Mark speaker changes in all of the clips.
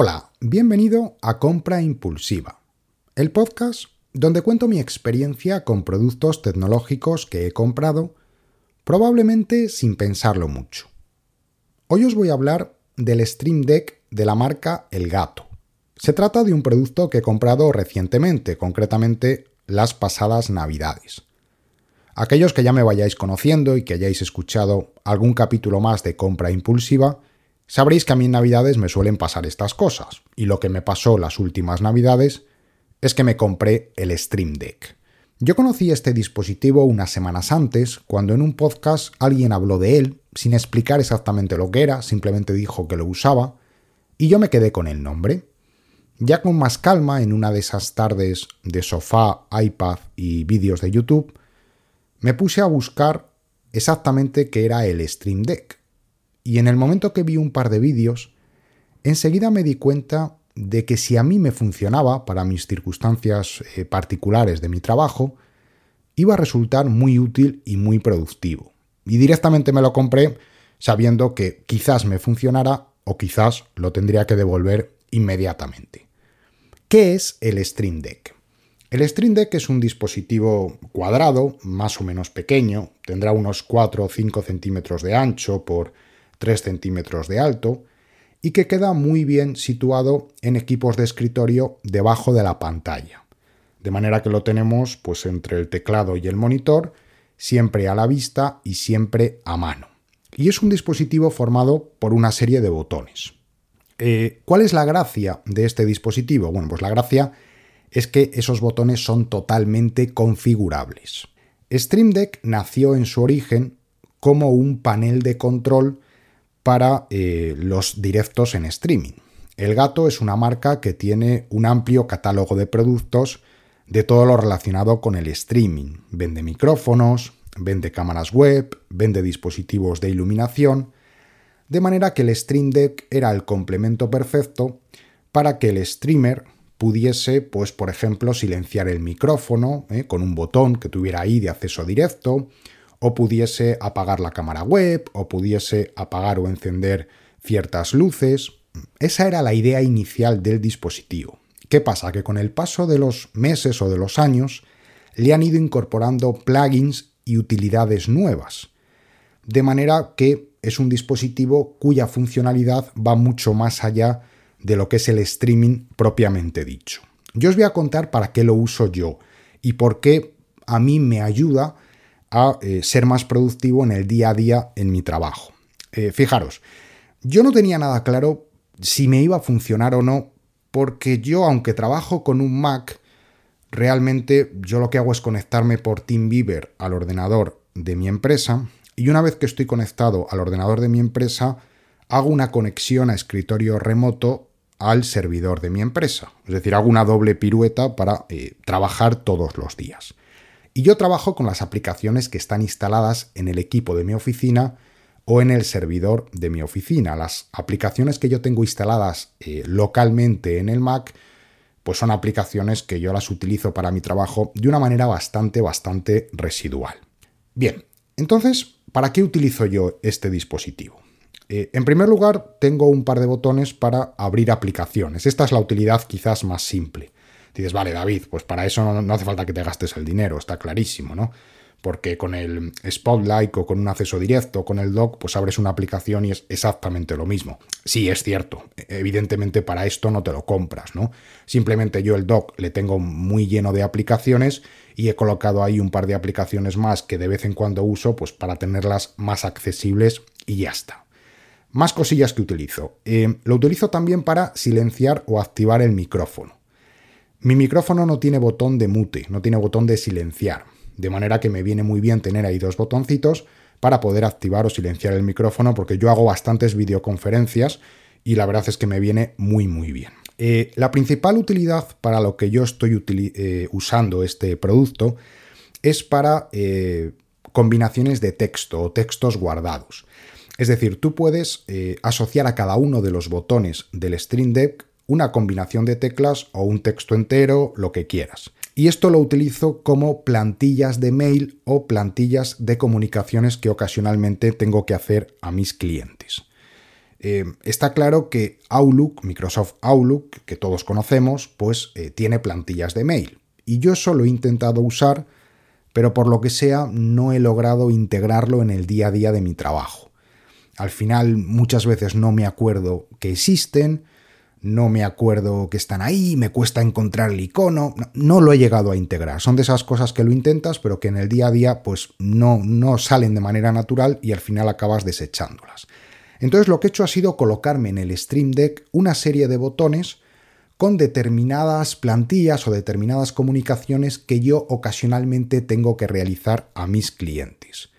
Speaker 1: Hola, bienvenido a Compra Impulsiva, el podcast donde cuento mi experiencia con productos tecnológicos que he comprado, probablemente sin pensarlo mucho. Hoy os voy a hablar del Stream Deck de la marca El Gato. Se trata de un producto que he comprado recientemente, concretamente las pasadas Navidades. Aquellos que ya me vayáis conociendo y que hayáis escuchado algún capítulo más de compra impulsiva, sabréis que a mí en Navidades me suelen pasar estas cosas, y lo que me pasó las últimas Navidades es que me compré el Stream Deck. Yo conocí este dispositivo unas semanas antes, cuando en un podcast alguien habló de él, sin explicar exactamente lo que era, simplemente dijo que lo usaba, y yo me quedé con el nombre. Ya con más calma, en una de esas tardes de sofá, iPad y vídeos de YouTube, me puse a buscar exactamente qué era el Stream Deck. Y en el momento que vi un par de vídeos, enseguida me di cuenta de que si a mí me funcionaba para mis circunstancias eh, particulares de mi trabajo, iba a resultar muy útil y muy productivo. Y directamente me lo compré sabiendo que quizás me funcionara o quizás lo tendría que devolver inmediatamente. ¿Qué es el Stream Deck? El Stream Deck es un dispositivo cuadrado, más o menos pequeño, tendrá unos 4 o 5 centímetros de ancho por 3 centímetros de alto, y que queda muy bien situado en equipos de escritorio debajo de la pantalla. De manera que lo tenemos pues entre el teclado y el monitor, siempre a la vista y siempre a mano. Y es un dispositivo formado por una serie de botones. Eh, ¿Cuál es la gracia de este dispositivo? Bueno, pues la gracia es que esos botones son totalmente configurables. Stream Deck nació en su origen como un panel de control para eh, los directos en streaming. El Gato es una marca que tiene un amplio catálogo de productos de todo lo relacionado con el streaming. Vende micrófonos, vende cámaras web, vende dispositivos de iluminación, de manera que el Stream Deck era el complemento perfecto para que el streamer pudiese, pues, por ejemplo, silenciar el micrófono ¿eh? con un botón que tuviera ahí de acceso directo, o pudiese apagar la cámara web, o pudiese apagar o encender ciertas luces. Esa era la idea inicial del dispositivo. ¿Qué pasa? Que con el paso de los meses o de los años le han ido incorporando plugins y utilidades nuevas. De manera que es un dispositivo cuya funcionalidad va mucho más allá de lo que es el streaming propiamente dicho. Yo os voy a contar para qué lo uso yo y por qué a mí me ayuda a eh, ser más productivo en el día a día en mi trabajo. Eh, fijaros, yo no tenía nada claro si me iba a funcionar o no, porque yo, aunque trabajo con un Mac, realmente yo lo que hago es conectarme por TeamViewer al ordenador de mi empresa y una vez que estoy conectado al ordenador de mi empresa, hago una conexión a escritorio remoto al servidor de mi empresa. Es decir, hago una doble pirueta para eh, trabajar todos los días. Y yo trabajo con las aplicaciones que están instaladas en el equipo de mi oficina o en el servidor de mi oficina. Las aplicaciones que yo tengo instaladas eh, localmente en el Mac, pues son aplicaciones que yo las utilizo para mi trabajo de una manera bastante, bastante residual. Bien, entonces, ¿para qué utilizo yo este dispositivo? Eh, en primer lugar, tengo un par de botones para abrir aplicaciones. Esta es la utilidad quizás más simple. Dices, vale, David, pues para eso no, hace falta que te gastes el dinero, está clarísimo, ¿no? Porque con el Spotlight o con un acceso directo, con el dock, pues abres una aplicación y es exactamente lo mismo. Sí, es cierto, evidentemente para esto no te lo compras, ¿no? Simplemente yo el dock le tengo muy lleno de aplicaciones y he colocado ahí un par de aplicaciones más que de vez en cuando uso, pues para tenerlas más accesibles y ya está. Más cosillas que utilizo. Eh, lo utilizo también para silenciar o activar el micrófono. Mi micrófono no tiene botón de mute, no tiene botón de silenciar, de manera que me viene muy bien tener ahí dos botoncitos para poder activar o silenciar el micrófono, porque yo hago bastantes videoconferencias y la verdad es que me viene muy muy bien. Eh, la principal utilidad para lo que yo estoy eh, usando este producto es para eh, combinaciones de texto o textos guardados. Es decir, tú puedes asociar a cada uno de los botones del Stream Deck una combinación de teclas o un texto entero, lo que quieras. Y esto lo utilizo como plantillas de mail o plantillas de comunicaciones que ocasionalmente tengo que hacer a mis clientes. Eh, está claro que Outlook, Microsoft Outlook, que todos conocemos, pues eh, tiene plantillas de mail. Y yo eso lo he intentado usar, pero por lo que sea no he logrado integrarlo en el día a día de mi trabajo. Al final muchas veces no me acuerdo que existen, no me acuerdo que están ahí, me cuesta encontrar el icono, no, lo he llegado a integrar. Son de esas cosas que lo intentas, pero que en el día a día pues no, no salen de manera natural y al final acabas desechándolas. Entonces lo que he hecho ha sido colocarme en el Stream Deck una serie de botones con determinadas plantillas o determinadas comunicaciones que yo ocasionalmente tengo que realizar a mis clientes.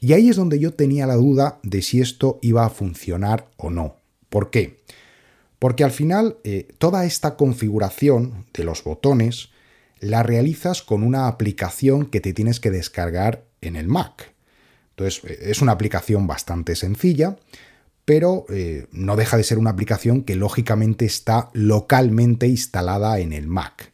Speaker 1: Y ahí es donde yo tenía la duda de si esto iba a funcionar o no. ¿Por qué? Al final eh, toda esta configuración de los botones la realizas con una aplicación que te tienes que descargar en el Mac. Entonces eh, es una aplicación bastante sencilla, pero eh, no deja de ser una aplicación que lógicamente está localmente instalada en el Mac.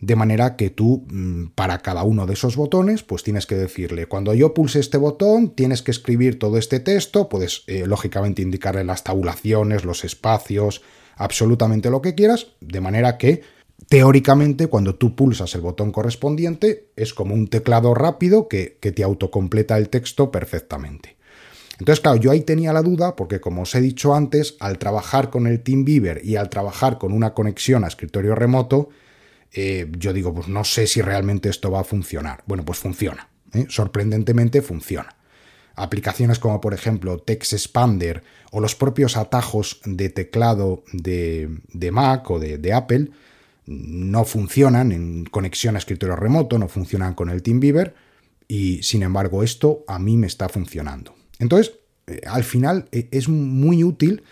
Speaker 1: De manera que tú, mm, para cada uno de esos botones, pues tienes que decirle, cuando yo pulse este botón, tienes que escribir todo este texto, puedes eh, lógicamente indicarle las tabulaciones, los espacios, absolutamente lo que quieras, de manera que teóricamente cuando tú pulsas el botón correspondiente es como un teclado rápido que, que te autocompleta el texto perfectamente. Entonces, claro, yo ahí tenía la duda porque, como os he dicho antes, al trabajar con el TeamViewer y al trabajar con una conexión a escritorio remoto, eh, yo digo, pues no sé si realmente esto va a funcionar. Bueno, pues funciona. ¿eh? Sorprendentemente funciona. Aplicaciones como por ejemplo Text Expander o los propios atajos de teclado de, Mac o de, Apple no funcionan en conexión a escritorio remoto, no funcionan con el TeamViewer y sin embargo esto a mí me está funcionando. Entonces, eh, al final es muy útil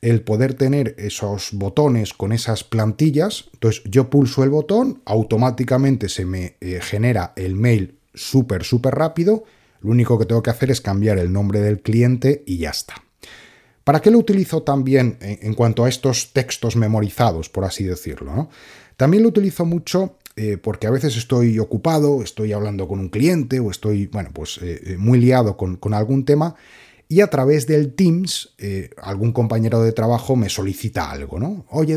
Speaker 1: el poder tener esos botones con esas plantillas. Entonces yo pulso el botón, automáticamente se me eh, genera el mail súper, súper rápido. Lo único que tengo que hacer es cambiar el nombre del cliente y ya está. ¿Para qué lo utilizo también en, cuanto a estos textos memorizados, por así decirlo? También lo utilizo mucho eh, porque a veces estoy ocupado, estoy hablando con un cliente o estoy, bueno, pues eh, muy liado con, con algún tema y a través del Teams eh, algún compañero de trabajo me solicita algo, ¿no? Oye,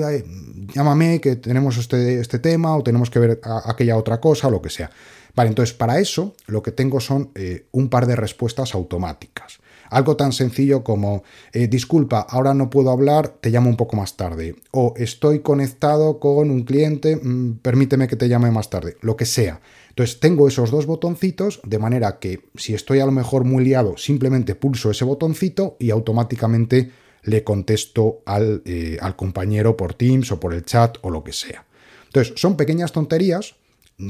Speaker 1: llámame que tenemos este, este tema o tenemos que ver aquella otra cosa o lo que sea. Vale, entonces para eso lo que tengo son eh, un par de respuestas automáticas. Algo tan sencillo como, eh, disculpa, ahora no puedo hablar, te llamo un poco más tarde. O estoy conectado con un cliente, mm, permíteme que te llame más tarde. Lo que sea. Entonces tengo esos dos botoncitos de manera que si estoy a lo mejor muy liado, simplemente pulso ese botoncito y automáticamente le contesto al, eh, al compañero por Teams o por el chat o lo que sea. Entonces son pequeñas tonterías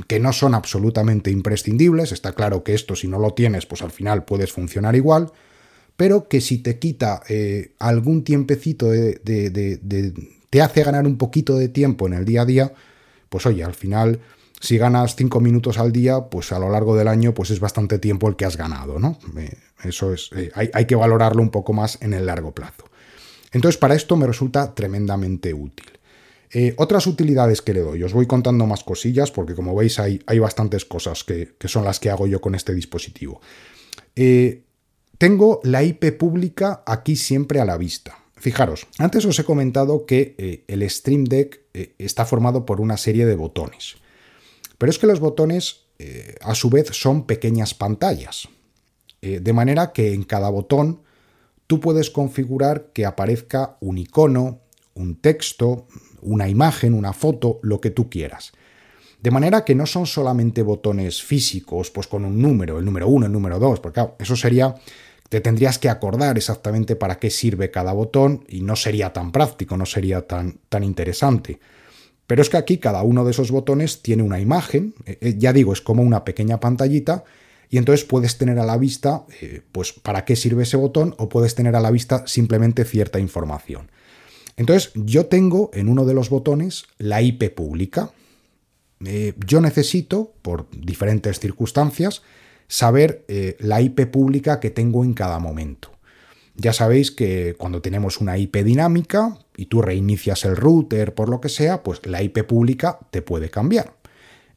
Speaker 1: que no son absolutamente imprescindibles. Está claro que esto si no lo tienes, pues al final puedes funcionar igual pero que si te quita eh, algún tiempecito de, te hace ganar un poquito de tiempo en el día a día, pues oye, al final, si ganas cinco minutos al día, pues a lo largo del año, pues es bastante tiempo el que has ganado, ¿no? Eh, eso es, eh, hay, que valorarlo un poco más en el largo plazo. Entonces, para esto me resulta tremendamente útil. otras utilidades que le doy, os voy contando más cosillas porque como veis hay, hay bastantes cosas que, son las que hago yo con este dispositivo. Tengo la IP pública aquí siempre a la vista. Fijaros, antes os he comentado que eh, el Stream Deck eh, está formado por una serie de botones. Pero es que los botones, eh, a su vez, son pequeñas pantallas. de manera que en cada botón tú puedes configurar que aparezca un icono, un texto, una imagen, una foto, lo que tú quieras. De manera que no son solamente botones físicos, pues con un número, el número 1, el número 2, porque eso sería te tendrías que acordar exactamente para qué sirve cada botón y no sería tan práctico, no sería tan, tan interesante. Pero es que aquí cada uno de esos botones tiene una imagen, eh, eh, ya digo, es como una pequeña pantallita, y entonces puedes tener a la vista, eh, pues, para qué sirve ese botón, o puedes tener a la vista simplemente cierta información. Entonces, yo tengo en uno de los botones la IP pública. yo necesito, por diferentes circunstancias, saber la IP pública que tengo en cada momento. Ya sabéis que cuando tenemos una IP dinámica y tú reinicias el router por lo que sea, pues la IP pública te puede cambiar.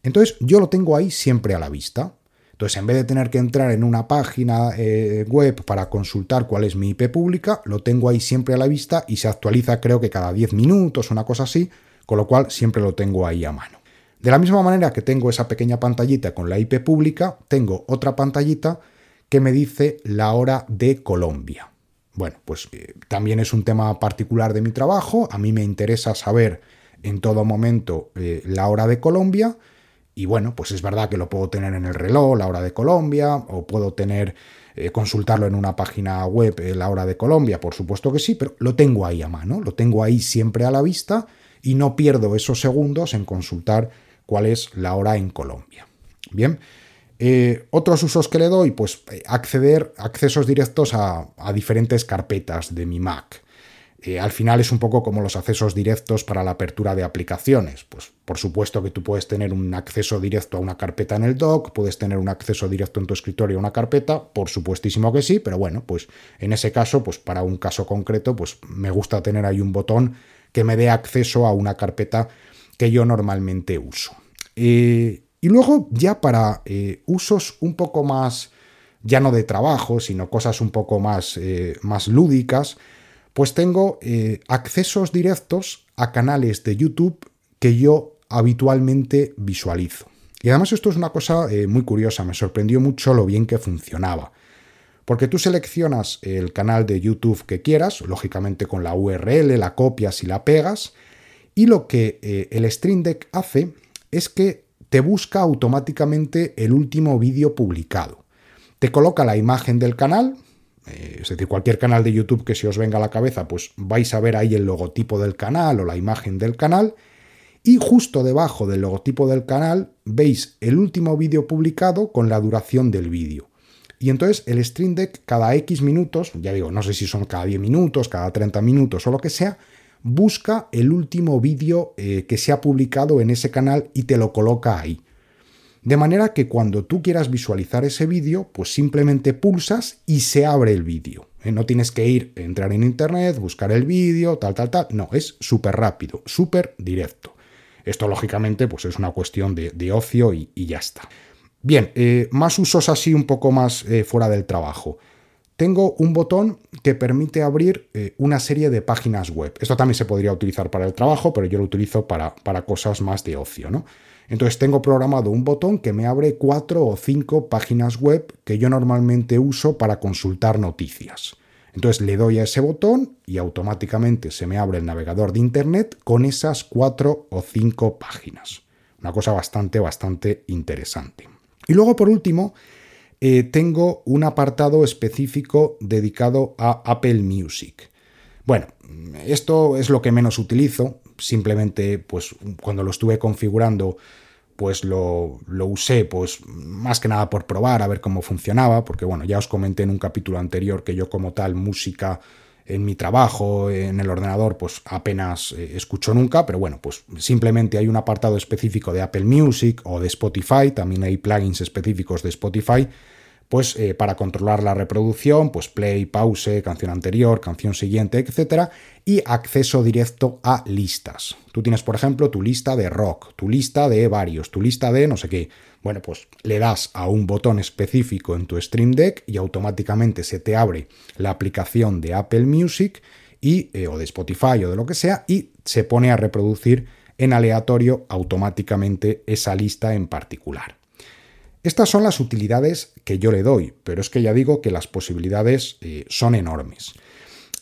Speaker 1: Entonces yo lo tengo ahí siempre a la vista. Entonces en vez de tener que entrar en una página eh, web para consultar cuál es mi IP pública, lo tengo ahí siempre a la vista y se actualiza creo que cada 10 minutos, una cosa así, con lo cual siempre lo tengo ahí a mano. De la misma manera que tengo esa pequeña pantallita con la IP pública, tengo otra pantallita que me dice la hora de Colombia. Bueno, pues eh, también es un tema particular de mi trabajo, a mí me interesa saber en todo momento eh, la hora de Colombia y bueno, pues es verdad que lo puedo tener en el reloj, la hora de Colombia, o puedo tener, eh, consultarlo en una página web, la hora de Colombia, por supuesto que sí, pero lo tengo ahí a mano, lo tengo ahí siempre a la vista y no pierdo esos segundos en consultar cuál es la hora en Colombia. Bien, eh, otros usos que le doy, pues eh, acceder, accesos directos a, diferentes carpetas de mi Mac. Eh, al final es un poco como los accesos directos para la apertura de aplicaciones. Pues por supuesto que tú puedes tener un acceso directo a una carpeta en el dock, puedes tener un acceso directo en tu escritorio a una carpeta, por supuestísimo que sí, pero bueno, pues en ese caso, pues para un caso concreto, pues me gusta tener ahí un botón que me dé acceso a una carpeta que yo normalmente uso. Y luego ya para eh, usos un poco más, ya no de trabajo, sino cosas un poco más, eh, más lúdicas, pues tengo eh, accesos directos a canales de YouTube que yo habitualmente visualizo. Y además esto es una cosa muy curiosa, me sorprendió mucho lo bien que funcionaba. Porque tú seleccionas el canal de YouTube que quieras, lógicamente con la URL, la copias y la pegas, y lo que el Stream Deck hace es que te busca automáticamente el último vídeo publicado. Te coloca la imagen del canal, eh, es decir, cualquier canal de YouTube que se os venga a la cabeza, pues vais a ver ahí el logotipo del canal o la imagen del canal. Y justo debajo del logotipo del canal veis el último vídeo publicado con la duración del vídeo. Y entonces el Stream Deck cada X minutos, ya digo, no sé si son cada 10 minutos, cada 30 minutos o lo que sea, busca el último vídeo eh, que se ha publicado en ese canal y te lo coloca ahí. De manera que cuando tú quieras visualizar ese vídeo, pues simplemente pulsas y se abre el vídeo. ¿eh? No tienes que ir, entrar en internet, buscar el vídeo, tal, tal, tal. No, es súper rápido, súper directo. Esto lógicamente pues es una cuestión de, ocio y, ya está. Bien, eh, más usos así un poco más fuera del trabajo tengo un botón que permite abrir eh, una serie de páginas web. Esto también se podría utilizar para el trabajo, pero yo lo utilizo para, para cosas más de ocio, ¿no? Entonces tengo programado un botón que me abre cuatro o cinco páginas web que yo normalmente uso para consultar noticias. Entonces le doy a ese botón y automáticamente se me abre el navegador de Internet con esas cuatro o cinco páginas. Una cosa bastante, bastante interesante. Y luego, por último, eh, tengo un apartado específico dedicado a Apple Music. Bueno, esto es lo que menos utilizo, simplemente pues cuando lo estuve configurando pues lo, lo, usé pues más que nada por probar a ver cómo funcionaba, porque bueno, ya os comenté en un capítulo anterior que yo como tal música en mi trabajo, en el ordenador, pues apenas eh, escucho nunca, pero bueno, pues simplemente hay un apartado específico de Apple Music o de Spotify, también hay plugins específicos de Spotify pues eh, para controlar la reproducción, pues play, pause, canción anterior, canción siguiente, etcétera, y acceso directo a listas. Tú tienes, por ejemplo, tu lista de rock, tu lista de varios, tu lista de no sé qué. Bueno, pues le das a un botón específico en tu Stream Deck y automáticamente se te abre la aplicación de Apple Music y, eh, o de Spotify o de lo que sea y se pone a reproducir en aleatorio automáticamente esa lista en particular. Estas son las utilidades que yo le doy, pero es que ya digo que las posibilidades eh, son enormes.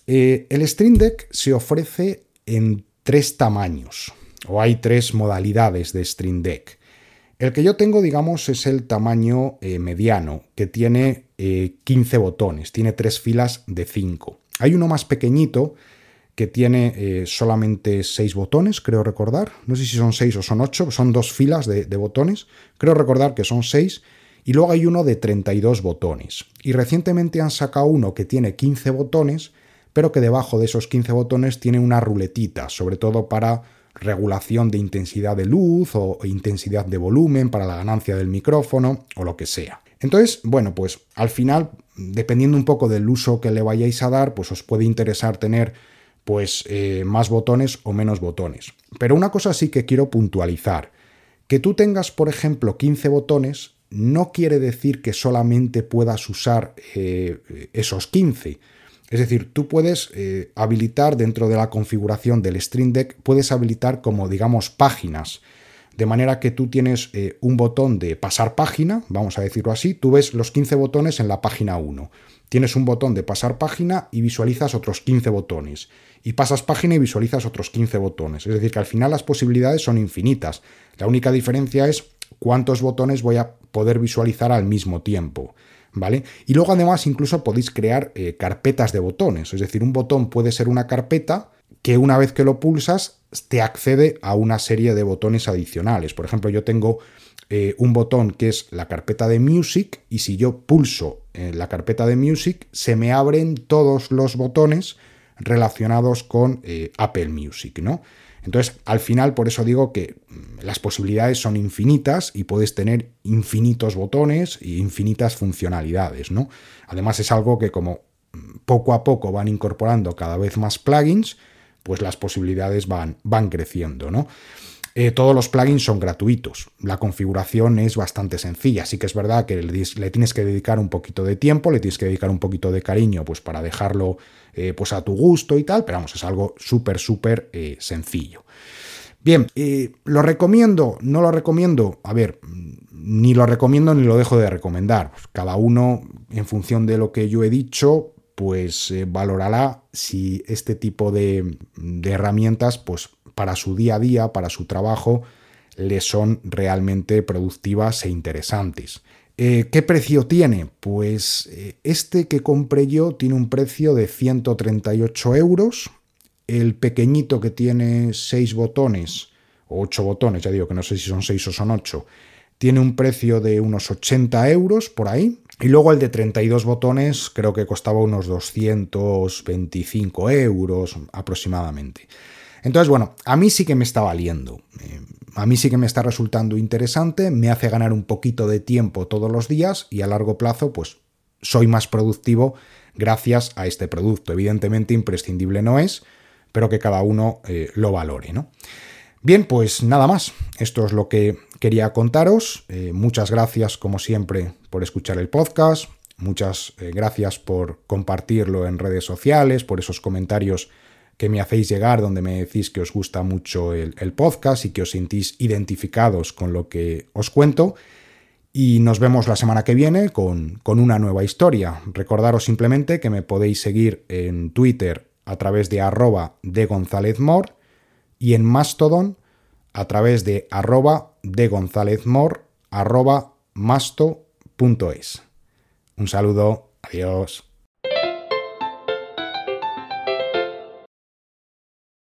Speaker 1: Eh, el Stream Deck se ofrece en tres tamaños, o hay tres modalidades de Stream Deck. El que yo tengo, digamos, es el tamaño eh, mediano, que tiene 15 botones, tiene tres filas de 5. Hay uno más pequeñito, que tiene eh, solamente seis botones, creo recordar. No sé si son seis o son ocho, son dos filas de, botones. Creo recordar que son seis. Y luego hay uno de 32 botones. Y recientemente han sacado uno que tiene 15 botones, pero que debajo de esos 15 botones tiene una ruletita, sobre todo para regulación de intensidad de luz o intensidad de volumen, para la ganancia del micrófono o lo que sea. Entonces, bueno, pues al final, dependiendo un poco del uso que le vayáis a dar, pues os puede interesar tener pues eh, más botones o menos botones. Pero una cosa sí que quiero puntualizar. Que tú tengas, por ejemplo, 15 botones no quiere decir que solamente puedas usar eh, esos 15. Es decir, tú puedes eh, habilitar dentro de la configuración del Stream Deck, puedes habilitar como digamos páginas. De manera que tú tienes un botón de pasar página, vamos a decirlo así, tú ves los 15 botones en la página 1. Tienes un botón de pasar página y visualizas otros 15 botones. Y pasas página y visualizas otros 15 botones. Es decir, que al final las posibilidades son infinitas. La única diferencia es cuántos botones voy a poder visualizar al mismo tiempo. ¿vale? Y luego además incluso podéis crear eh, carpetas de botones, es decir, un botón puede ser una carpeta que una vez que lo pulsas te accede a una serie de botones adicionales. Por ejemplo, yo tengo eh, un botón que es la carpeta de Music y si yo pulso en la carpeta de Music se me abren todos los botones relacionados con eh, Apple Music, ¿no? Entonces, al final, por eso digo que mm, las posibilidades son infinitas y puedes tener infinitos botones e infinitas funcionalidades, ¿no? Además, es algo que como mm, poco a poco van incorporando cada vez más plugins, pues las posibilidades van, van creciendo, ¿no? Eh, todos los plugins son gratuitos. La configuración es bastante sencilla. Sí que es verdad que le, tienes que dedicar un poquito de tiempo, le tienes que dedicar un poquito de cariño, pues para dejarlo eh, pues a tu gusto y tal, pero vamos, es algo súper, súper eh, sencillo. Bien, ¿lo recomiendo? ¿No lo recomiendo? A ver, ni lo recomiendo ni lo dejo de recomendar. Cada uno, en función de lo que yo he dicho, pues valorará si este tipo de, de herramientas, pues para su día a día, para su trabajo, le son realmente productivas e interesantes. Eh, ¿Qué precio tiene? Pues eh, este que compré yo tiene un precio de 138 euros. El pequeñito que tiene 6 botones, o 8 botones, ya digo que no sé si son 6 o son 8, tiene un precio de unos 80 euros por ahí. Y luego el de 32 botones creo que costaba unos 225 euros aproximadamente. Entonces, bueno, a mí sí que me está valiendo. Eh, a mí sí que me está resultando interesante, me hace ganar un poquito de tiempo todos los días y a largo plazo, pues soy más productivo gracias a este producto. Evidentemente imprescindible no es, pero que cada uno eh, lo valore, ¿no? Bien, pues nada más. Esto es lo que quería contaros. Eh, muchas gracias, como siempre, por escuchar el podcast. Muchas gracias por compartirlo en redes sociales, por esos comentarios que me hacéis llegar, donde me decís que os gusta mucho el, podcast y que os sentís identificados con lo que os cuento. Y nos vemos la semana que viene con, con, una nueva historia. Recordaros simplemente que me podéis seguir en Twitter a través de arroba de González Mor y en Mastodon a través de arroba de González Mor arroba masto.es. Un saludo, adiós.